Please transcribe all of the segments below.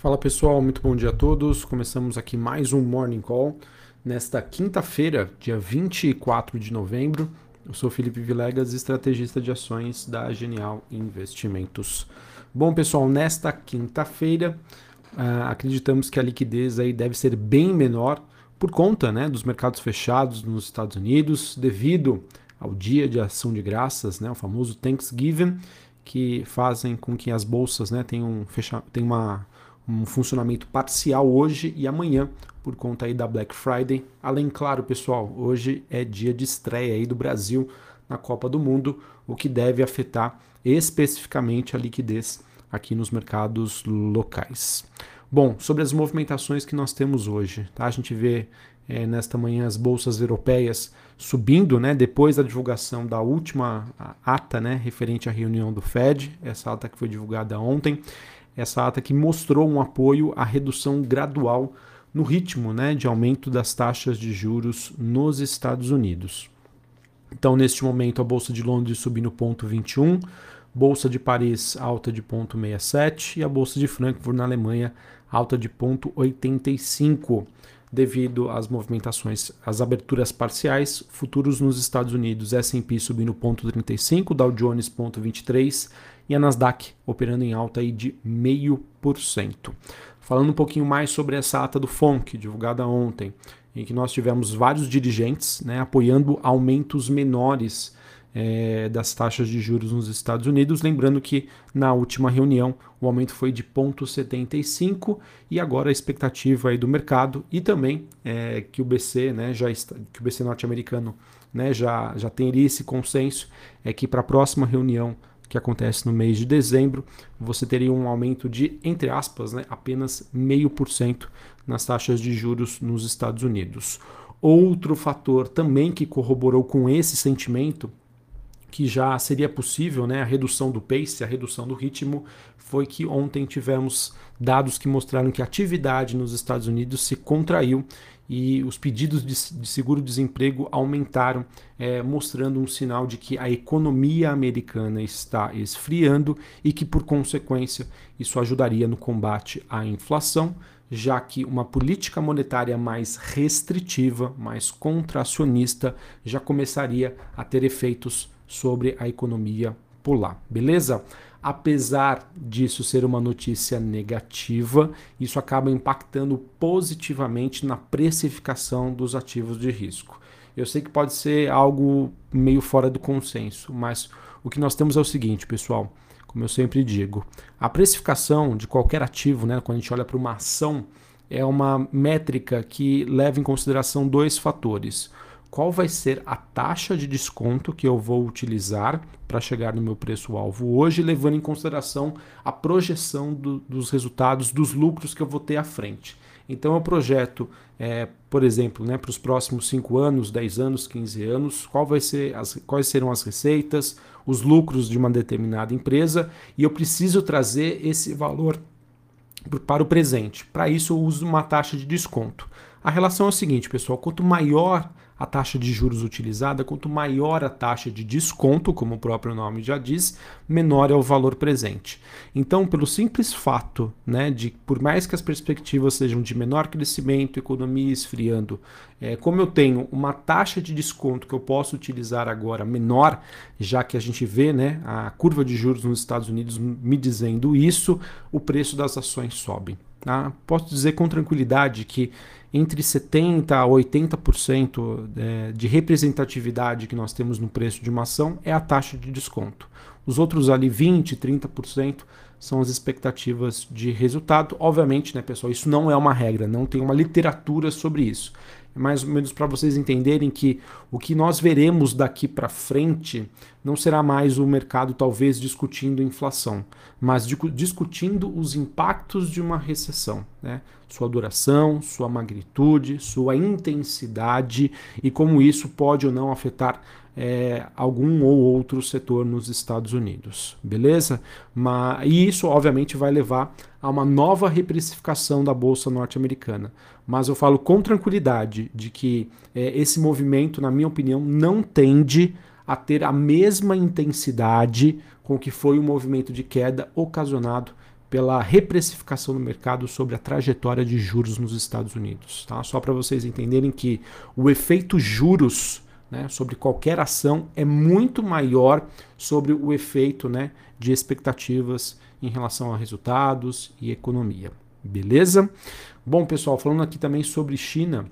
Fala pessoal, muito bom dia a todos. Começamos aqui mais um Morning Call nesta quinta-feira, dia 24 de novembro. Eu sou Felipe Vilegas, estrategista de ações da Genial Investimentos. Bom pessoal, nesta quinta-feira uh, acreditamos que a liquidez aí deve ser bem menor por conta né, dos mercados fechados nos Estados Unidos, devido ao dia de ação de graças, né, o famoso Thanksgiving, que fazem com que as bolsas né, tenham, fecha tenham uma um funcionamento parcial hoje e amanhã por conta aí da Black Friday. Além, claro, pessoal, hoje é dia de estreia aí do Brasil na Copa do Mundo, o que deve afetar especificamente a liquidez aqui nos mercados locais. Bom, sobre as movimentações que nós temos hoje, tá? A gente vê é, nesta manhã as bolsas europeias subindo, né? Depois da divulgação da última ata, né? Referente à reunião do Fed, essa ata que foi divulgada ontem essa ata que mostrou um apoio à redução gradual no ritmo né, de aumento das taxas de juros nos Estados Unidos. Então, neste momento, a Bolsa de Londres subindo 0,21, Bolsa de Paris alta de 0,67 e a Bolsa de Frankfurt na Alemanha alta de 0,85 devido às movimentações, às aberturas parciais, futuros nos Estados Unidos, S&P subindo 0,35, Dow Jones 0,23 e a Nasdaq operando em alta aí de 0,5%. Falando um pouquinho mais sobre essa ata do FONC, divulgada ontem, em que nós tivemos vários dirigentes né, apoiando aumentos menores é, das taxas de juros nos Estados Unidos. Lembrando que na última reunião o aumento foi de 0,75 e agora a expectativa aí do mercado e também é, que o BC, né, já está, que o BC norte-americano né, já, já teria esse consenso é que para a próxima reunião que acontece no mês de dezembro, você teria um aumento de, entre aspas, né, apenas 0,5% nas taxas de juros nos Estados Unidos. Outro fator também que corroborou com esse sentimento que já seria possível, né, a redução do pace, a redução do ritmo, foi que ontem tivemos dados que mostraram que a atividade nos Estados Unidos se contraiu e os pedidos de, de seguro-desemprego aumentaram, é, mostrando um sinal de que a economia americana está esfriando e que, por consequência, isso ajudaria no combate à inflação, já que uma política monetária mais restritiva, mais contracionista, já começaria a ter efeitos sobre a economia polar. Beleza? Apesar disso ser uma notícia negativa, isso acaba impactando positivamente na precificação dos ativos de risco. Eu sei que pode ser algo meio fora do consenso, mas o que nós temos é o seguinte, pessoal. Como eu sempre digo, a precificação de qualquer ativo, né, quando a gente olha para uma ação, é uma métrica que leva em consideração dois fatores qual vai ser a taxa de desconto que eu vou utilizar para chegar no meu preço-alvo hoje, levando em consideração a projeção do, dos resultados, dos lucros que eu vou ter à frente. Então eu projeto, é, por exemplo, né, para os próximos 5 anos, 10 anos, 15 anos, qual vai ser as, quais serão as receitas, os lucros de uma determinada empresa, e eu preciso trazer esse valor para o presente. Para isso eu uso uma taxa de desconto. A relação é o seguinte, pessoal: quanto maior a taxa de juros utilizada, quanto maior a taxa de desconto, como o próprio nome já diz, menor é o valor presente. Então, pelo simples fato né, de, por mais que as perspectivas sejam de menor crescimento, economia esfriando, é, como eu tenho uma taxa de desconto que eu posso utilizar agora menor, já que a gente vê né, a curva de juros nos Estados Unidos me dizendo isso, o preço das ações sobe. Tá? Posso dizer com tranquilidade que entre 70% a 80% é, de representatividade que nós temos no preço de uma ação é a taxa de desconto. Os outros ali 20%, 30% são as expectativas de resultado. Obviamente, né, pessoal, isso não é uma regra, não tem uma literatura sobre isso mais ou menos para vocês entenderem que o que nós veremos daqui para frente não será mais o mercado talvez discutindo inflação, mas discutindo os impactos de uma recessão, né? sua duração, sua magnitude, sua intensidade e como isso pode ou não afetar é, algum ou outro setor nos Estados Unidos, beleza? Mas, e isso, obviamente, vai levar a uma nova reprecificação da Bolsa norte-americana. Mas eu falo com tranquilidade de que é, esse movimento, na minha opinião, não tende a ter a mesma intensidade com que foi o movimento de queda ocasionado pela reprecificação do mercado sobre a trajetória de juros nos Estados Unidos. Tá? Só para vocês entenderem que o efeito juros né, sobre qualquer ação é muito maior sobre o efeito né, de expectativas em relação a resultados e economia. Beleza? Bom, pessoal, falando aqui também sobre China,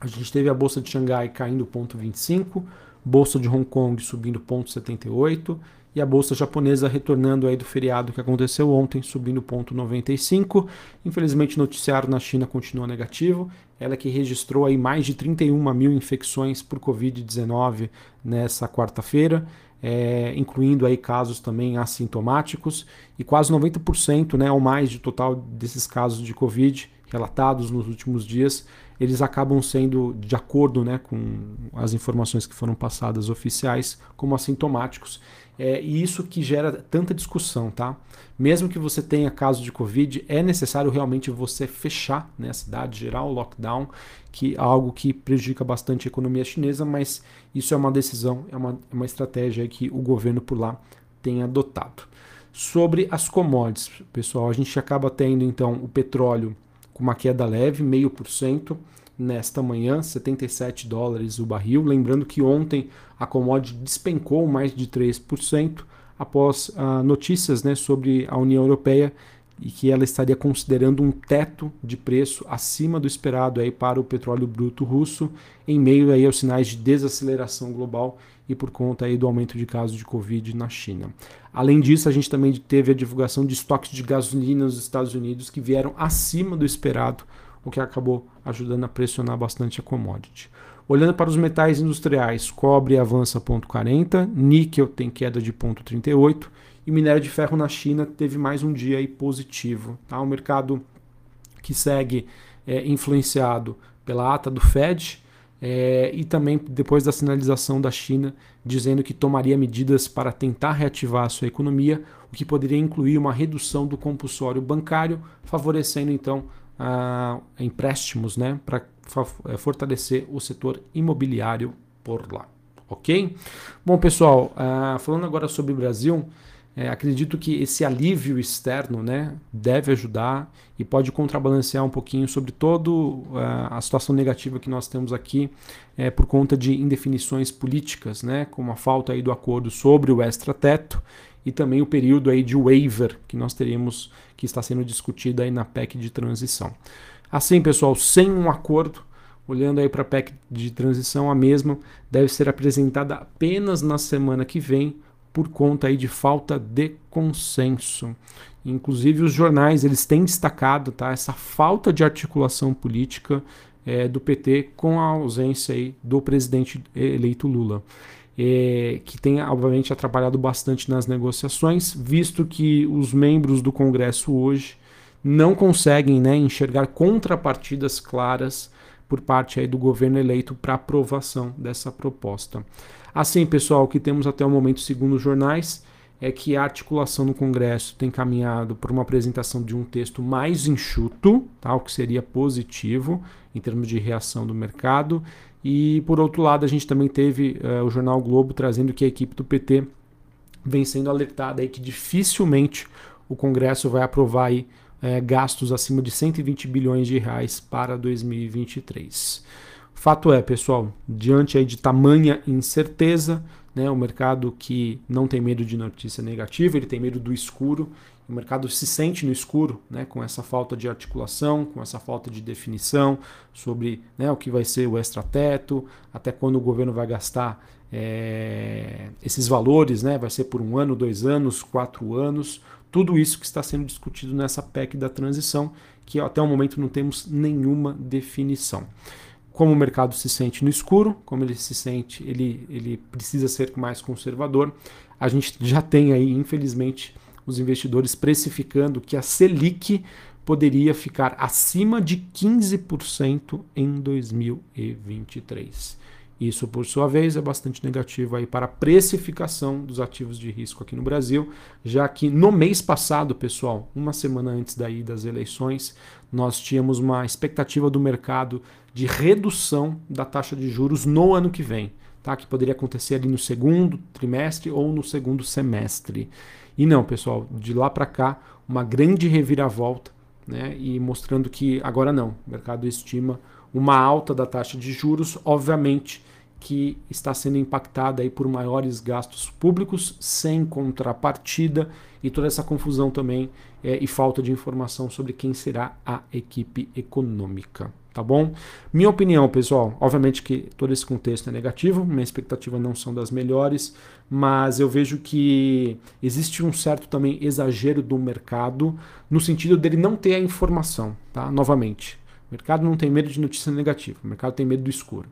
a gente teve a bolsa de Xangai caindo 0,25, bolsa de Hong Kong subindo 0,78 e a bolsa japonesa retornando aí do feriado que aconteceu ontem, subindo 0,95. Infelizmente, o noticiário na China continua negativo. Ela que registrou aí mais de 31 mil infecções por Covid-19 nessa quarta-feira, é, incluindo aí casos também assintomáticos e quase 90%, né, ou mais de total desses casos de Covid relatados nos últimos dias eles acabam sendo, de acordo né, com as informações que foram passadas oficiais, como assintomáticos. É, e isso que gera tanta discussão, tá? Mesmo que você tenha caso de Covid, é necessário realmente você fechar né, a cidade, gerar o lockdown, que é algo que prejudica bastante a economia chinesa, mas isso é uma decisão, é uma, é uma estratégia que o governo por lá tem adotado. Sobre as commodities, pessoal, a gente acaba tendo então o petróleo com uma queda leve, meio por cento nesta manhã, 77 dólares o barril. Lembrando que ontem a commodity despencou mais de 3% após uh, notícias né, sobre a União Europeia e que ela estaria considerando um teto de preço acima do esperado aí para o petróleo bruto russo, em meio aí aos sinais de desaceleração global e por conta aí do aumento de casos de Covid na China. Além disso, a gente também teve a divulgação de estoques de gasolina nos Estados Unidos que vieram acima do esperado, o que acabou ajudando a pressionar bastante a commodity. Olhando para os metais industriais, cobre avança 0,40, níquel tem queda de 0,38 e minério de ferro na China teve mais um dia aí positivo. Tá? O mercado que segue é, influenciado pela ata do Fed, é, e também depois da sinalização da China dizendo que tomaria medidas para tentar reativar a sua economia, o que poderia incluir uma redução do compulsório bancário, favorecendo então a, empréstimos né, para é, fortalecer o setor imobiliário por lá. Ok? Bom, pessoal, uh, falando agora sobre o Brasil, é, acredito que esse alívio externo né, deve ajudar e pode contrabalancear um pouquinho sobre toda uh, a situação negativa que nós temos aqui é, por conta de indefinições políticas, né, como a falta aí do acordo sobre o extrateto e também o período aí de waiver que nós teríamos que está sendo discutido aí na PEC de transição. Assim, pessoal, sem um acordo, olhando aí para a PEC de transição, a mesma deve ser apresentada apenas na semana que vem por conta aí de falta de consenso. Inclusive os jornais eles têm destacado tá, essa falta de articulação política é, do PT com a ausência aí do presidente eleito Lula. É, que tem obviamente atrapalhado bastante nas negociações, visto que os membros do Congresso hoje não conseguem né, enxergar contrapartidas claras por parte aí do governo eleito para aprovação dessa proposta. Assim, pessoal, o que temos até o momento, segundo os jornais, é que a articulação no Congresso tem caminhado por uma apresentação de um texto mais enxuto, tá? o que seria positivo em termos de reação do mercado. E, por outro lado, a gente também teve uh, o jornal Globo trazendo que a equipe do PT vem sendo alertada aí que dificilmente o Congresso vai aprovar aí, uh, gastos acima de 120 bilhões de reais para 2023. Fato é, pessoal, diante aí de tamanha incerteza, né, o mercado que não tem medo de notícia negativa, ele tem medo do escuro. O mercado se sente no escuro, né, com essa falta de articulação, com essa falta de definição sobre né, o que vai ser o extrateto, até quando o governo vai gastar é, esses valores, né, vai ser por um ano, dois anos, quatro anos. Tudo isso que está sendo discutido nessa PEC da transição, que até o momento não temos nenhuma definição como o mercado se sente no escuro, como ele se sente, ele, ele precisa ser mais conservador. A gente já tem aí, infelizmente, os investidores precificando que a Selic poderia ficar acima de 15% em 2023. Isso, por sua vez, é bastante negativo aí para a precificação dos ativos de risco aqui no Brasil, já que no mês passado, pessoal, uma semana antes daí das eleições, nós tínhamos uma expectativa do mercado de redução da taxa de juros no ano que vem, tá? que poderia acontecer ali no segundo trimestre ou no segundo semestre. E não, pessoal, de lá para cá, uma grande reviravolta, né? E mostrando que agora não, o mercado estima uma alta da taxa de juros, obviamente que está sendo impactada aí por maiores gastos públicos sem contrapartida e toda essa confusão também é, e falta de informação sobre quem será a equipe econômica. Tá bom? Minha opinião, pessoal, obviamente que todo esse contexto é negativo, minha expectativa não são das melhores, mas eu vejo que existe um certo também exagero do mercado no sentido dele não ter a informação, tá? Novamente, o mercado não tem medo de notícia negativa, o mercado tem medo do escuro.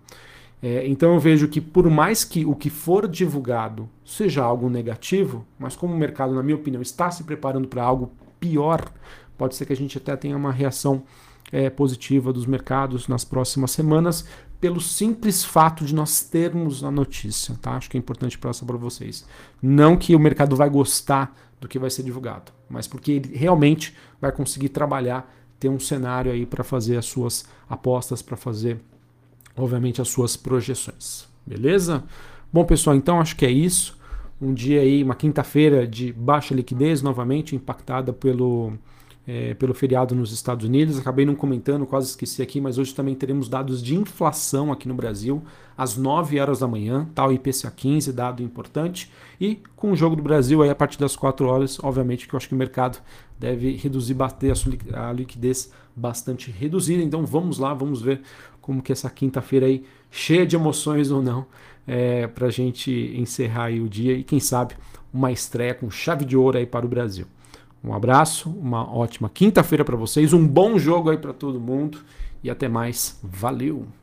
É, então eu vejo que por mais que o que for divulgado seja algo negativo, mas como o mercado, na minha opinião, está se preparando para algo pior, pode ser que a gente até tenha uma reação é, positiva dos mercados nas próximas semanas, pelo simples fato de nós termos a notícia. Tá? Acho que é importante passar para vocês. Não que o mercado vai gostar do que vai ser divulgado, mas porque ele realmente vai conseguir trabalhar, ter um cenário aí para fazer as suas apostas, para fazer obviamente, as suas projeções. Beleza? Bom, pessoal, então acho que é isso. Um dia aí, uma quinta-feira de baixa liquidez, novamente impactada pelo, é, pelo feriado nos Estados Unidos. Acabei não comentando, quase esqueci aqui, mas hoje também teremos dados de inflação aqui no Brasil, às 9 horas da manhã, tal tá? IPCA 15, dado importante. E com o jogo do Brasil aí a partir das 4 horas, obviamente que eu acho que o mercado deve reduzir, bater a, liquidez bastante reduzida. Então vamos lá, vamos ver como que essa quinta-feira aí, cheia de emoções ou não, é, para a gente encerrar aí o dia e quem sabe uma estreia com chave de ouro aí para o Brasil. Um abraço, uma ótima quinta-feira para vocês, um bom jogo aí para todo mundo e até mais. Valeu!